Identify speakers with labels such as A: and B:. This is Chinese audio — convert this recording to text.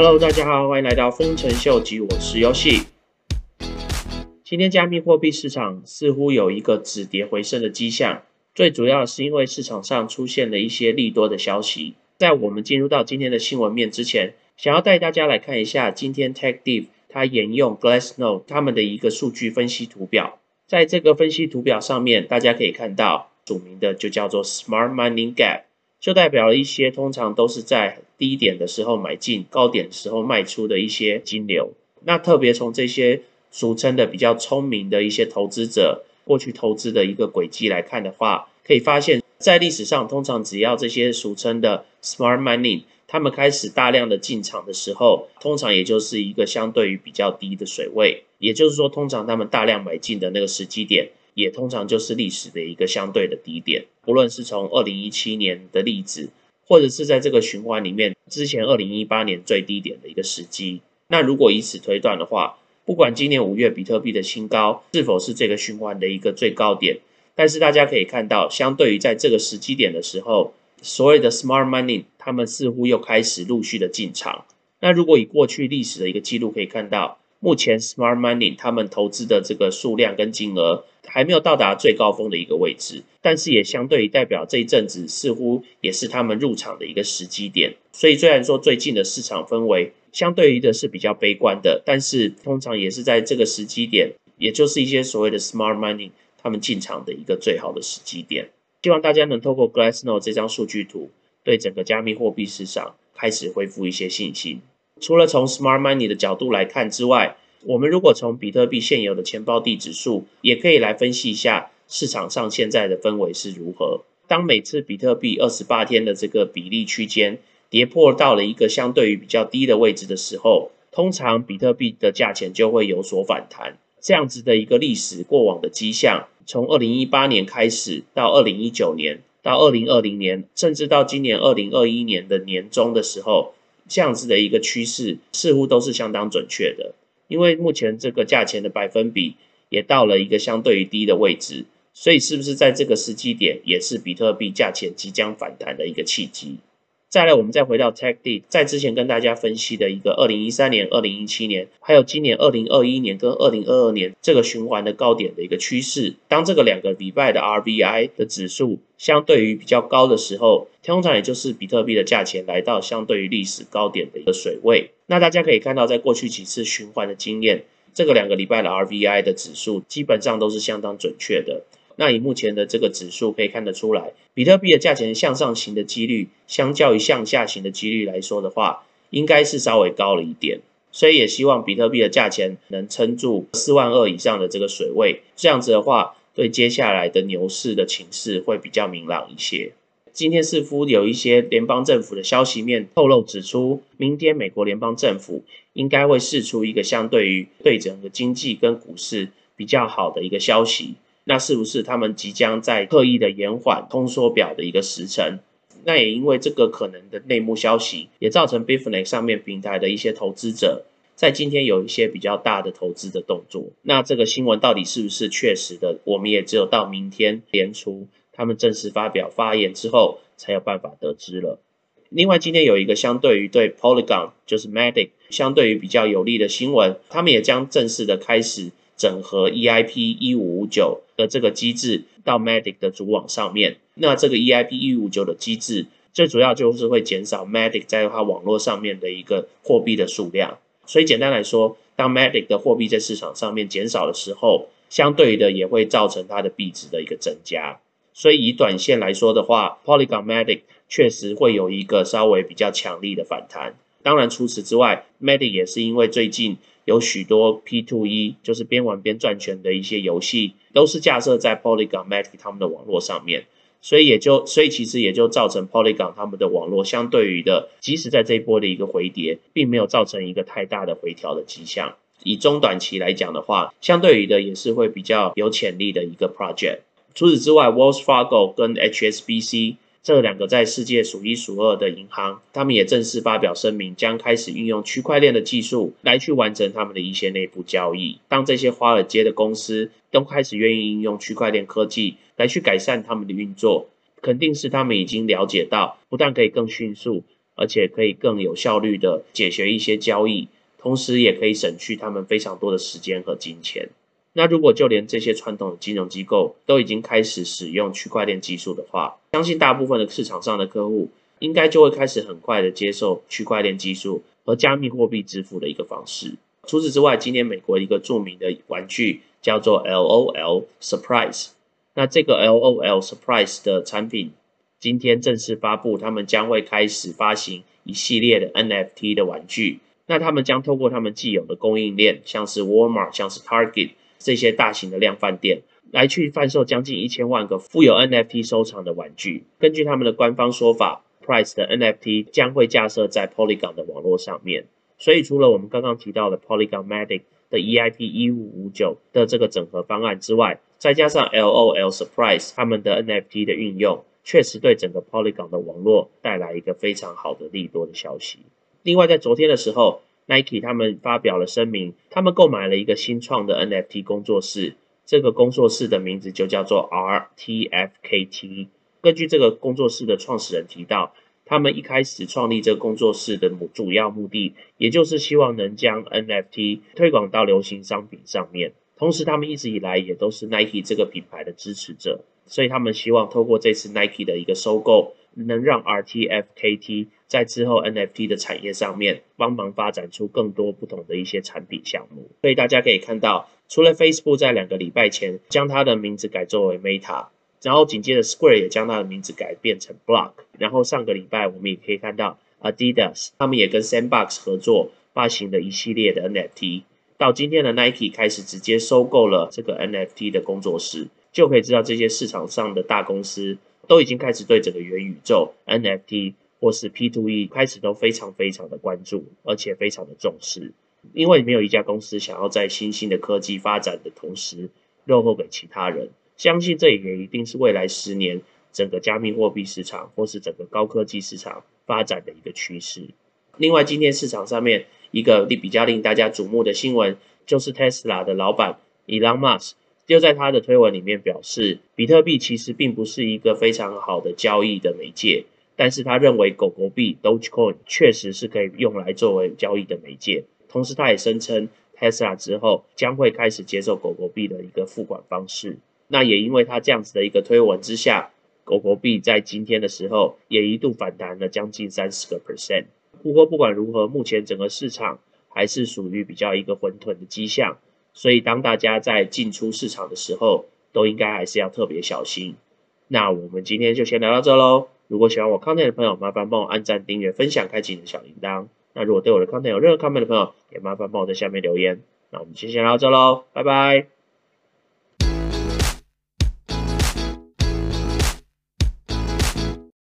A: Hello，大家好，欢迎来到丰臣秀吉，我是游戏。今天加密货币市场似乎有一个止跌回升的迹象，最主要是因为市场上出现了一些利多的消息。在我们进入到今天的新闻面之前，想要带大家来看一下今天 TechDiv 它沿用 Glassnode 他们的一个数据分析图表。在这个分析图表上面，大家可以看到，署名的就叫做 Smart Mining Gap，就代表一些通常都是在低点的时候买进，高点时候卖出的一些金流。那特别从这些俗称的比较聪明的一些投资者过去投资的一个轨迹来看的话，可以发现，在历史上通常只要这些俗称的 Smart money。他们开始大量的进场的时候，通常也就是一个相对于比较低的水位，也就是说，通常他们大量买进的那个时机点，也通常就是历史的一个相对的低点。不论是从二零一七年的例子，或者是在这个循环里面之前二零一八年最低点的一个时机，那如果以此推断的话，不管今年五月比特币的新高是否是这个循环的一个最高点，但是大家可以看到，相对于在这个时机点的时候。所谓的 smart money，他们似乎又开始陆续的进场。那如果以过去历史的一个记录可以看到，目前 smart money 他们投资的这个数量跟金额还没有到达最高峰的一个位置，但是也相对于代表这一阵子似乎也是他们入场的一个时机点。所以虽然说最近的市场氛围相对于的是比较悲观的，但是通常也是在这个时机点，也就是一些所谓的 smart money 他们进场的一个最好的时机点。希望大家能透过 Glassnode 这张数据图，对整个加密货币市场开始恢复一些信心。除了从 Smart Money 的角度来看之外，我们如果从比特币现有的钱包地指数，也可以来分析一下市场上现在的氛围是如何。当每次比特币二十八天的这个比例区间跌破到了一个相对于比较低的位置的时候，通常比特币的价钱就会有所反弹。这样子的一个历史过往的迹象。从二零一八年开始，到二零一九年，到二零二零年，甚至到今年二零二一年的年中的时候，这样子的一个趋势似乎都是相当准确的。因为目前这个价钱的百分比也到了一个相对于低的位置，所以是不是在这个时机点，也是比特币价钱即将反弹的一个契机？再来，我们再回到 TechD，在之前跟大家分析的一个二零一三年、二零一七年，还有今年二零二一年跟二零二二年这个循环的高点的一个趋势。当这个两个礼拜的 RVI 的指数相对于比较高的时候，通常也就是比特币的价钱来到相对于历史高点的一个水位。那大家可以看到，在过去几次循环的经验，这个两个礼拜的 RVI 的指数基本上都是相当准确的。那以目前的这个指数可以看得出来，比特币的价钱向上行的几率，相较于向下行的几率来说的话，应该是稍微高了一点。所以也希望比特币的价钱能撑住四万二以上的这个水位，这样子的话，对接下来的牛市的情势会比较明朗一些。今天似乎有一些联邦政府的消息面透露指出，明天美国联邦政府应该会释出一个相对于对整个经济跟股市比较好的一个消息。那是不是他们即将在刻意的延缓通缩表的一个时程？那也因为这个可能的内幕消息，也造成 Bitfinex 上面平台的一些投资者在今天有一些比较大的投资的动作。那这个新闻到底是不是确实的？我们也只有到明天年初他们正式发表发言之后，才有办法得知了。另外，今天有一个相对于对 Polygon 就是 Matic 相对于比较有利的新闻，他们也将正式的开始。整合 EIP 一五五九的这个机制到 Matic 的主网上面，那这个 EIP 一五九的机制最主要就是会减少 Matic 在它网络上面的一个货币的数量。所以简单来说，当 Matic 的货币在市场上面减少的时候，相对的也会造成它的币值的一个增加。所以以短线来说的话，Polygon Matic 确实会有一个稍微比较强力的反弹。当然除此之外，Matic 也是因为最近。有许多 P to E，就是边玩边赚钱的一些游戏，都是架设在 Polygon Matic 他们的网络上面，所以也就，所以其实也就造成 Polygon 他们的网络相对于的，即使在这一波的一个回跌，并没有造成一个太大的回调的迹象。以中短期来讲的话，相对于的也是会比较有潜力的一个 project。除此之外，Wells Fargo 跟 HSBC。这两个在世界数一数二的银行，他们也正式发表声明，将开始运用区块链的技术来去完成他们的一些内部交易。当这些华尔街的公司都开始愿意应用区块链科技来去改善他们的运作，肯定是他们已经了解到，不但可以更迅速，而且可以更有效率的解决一些交易，同时也可以省去他们非常多的时间和金钱。那如果就连这些传统的金融机构都已经开始使用区块链技术的话，相信大部分的市场上的客户应该就会开始很快的接受区块链技术和加密货币支付的一个方式。除此之外，今年美国一个著名的玩具叫做 LOL Surprise，那这个 LOL Surprise 的产品今天正式发布，他们将会开始发行一系列的 NFT 的玩具。那他们将透过他们既有的供应链，像是 Walmart、像是 Target 这些大型的量贩店，来去贩售将近一千万个富有 NFT 收藏的玩具。根据他们的官方说法，Price 的 NFT 将会架设在 Polygon 的网络上面。所以，除了我们刚刚提到的 Polygon Matic 的 EIP 一五五九的这个整合方案之外，再加上 LOL Surprise 他们的 NFT 的运用，确实对整个 Polygon 的网络带来一个非常好的利多的消息。另外，在昨天的时候，Nike 他们发表了声明，他们购买了一个新创的 NFT 工作室，这个工作室的名字就叫做 RTFKT。根据这个工作室的创始人提到。他们一开始创立这个工作室的目主要目的，也就是希望能将 NFT 推广到流行商品上面。同时，他们一直以来也都是 Nike 这个品牌的支持者，所以他们希望透过这次 Nike 的一个收购，能让 RTFKT 在之后 NFT 的产业上面帮忙发展出更多不同的一些产品项目。所以大家可以看到，除了 Facebook 在两个礼拜前将它的名字改作为 Meta。然后紧接着，Square 也将它的名字改变成 Block。然后上个礼拜，我们也可以看到 Adidas 他们也跟 Sandbox 合作发行了一系列的 NFT。到今天的 Nike 开始直接收购了这个 NFT 的工作室，就可以知道这些市场上的大公司都已经开始对整个元宇宙 NFT 或是 P2E 开始都非常非常的关注，而且非常的重视。因为没有一家公司想要在新兴的科技发展的同时落后给其他人。相信这也一定是未来十年整个加密货币市场或是整个高科技市场发展的一个趋势。另外，今天市场上面一个比较令大家瞩目的新闻，就是 Tesla 的老板 Elon Musk 就在他的推文里面表示，比特币其实并不是一个非常好的交易的媒介，但是他认为狗狗币 Dogecoin 确实是可以用来作为交易的媒介。同时，他也声称 Tesla 之后将会开始接受狗狗币的一个付款方式。那也因为他这样子的一个推文之下，狗狗币在今天的时候也一度反弹了将近三十个 percent。不过不管如何，目前整个市场还是属于比较一个混沌的迹象，所以当大家在进出市场的时候，都应该还是要特别小心。那我们今天就先聊到这喽。如果喜欢我 content 的朋友，麻烦帮我按赞、订阅、分享、开启你的小铃铛。那如果对我的 content 有任何 comment 的朋友，也麻烦帮我在下面留言。那我们先先聊到这喽，拜拜。